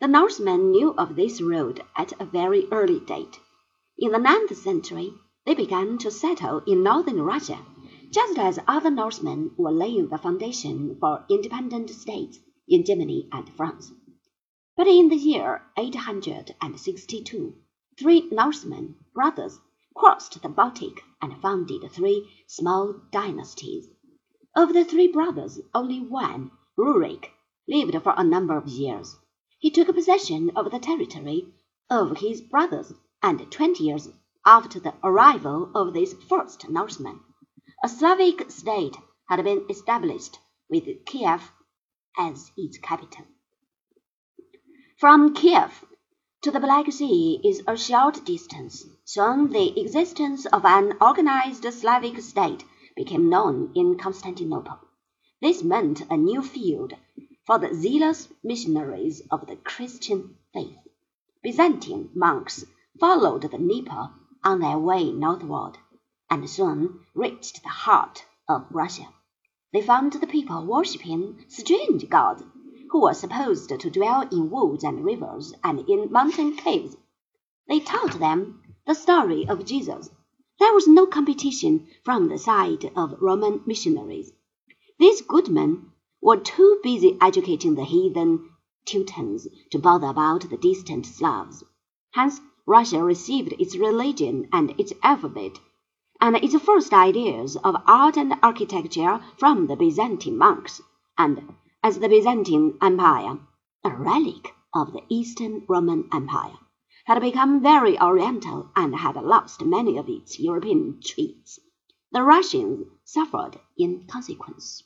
The Norsemen knew of this road at a very early date. In the ninth century, they began to settle in northern Russia, just as other Norsemen were laying the foundation for independent states in Germany and France. But in the year 862, three Norsemen, brothers, crossed the Baltic and founded three small dynasties. Of the three brothers, only one, Rurik, lived for a number of years. He took possession of the territory of his brothers, and twenty years after the arrival of this first Norseman, a Slavic state had been established with Kiev as its capital. From Kiev to the Black Sea is a short distance. Soon the existence of an organized Slavic state became known in Constantinople. This meant a new field for the zealous missionaries of the Christian faith. Byzantine monks followed the Dnieper on their way northward, and soon reached the heart of Russia. They found the people worshipping strange gods who were supposed to dwell in woods and rivers and in mountain caves. They taught them the story of Jesus. There was no competition from the side of Roman missionaries. These good men were too busy educating the heathen Teutons to bother about the distant Slavs. Hence, Russia received its religion and its alphabet and its first ideas of art and architecture from the Byzantine monks, and as the Byzantine Empire, a relic of the Eastern Roman Empire, had become very oriental and had lost many of its European traits, the Russians suffered in consequence.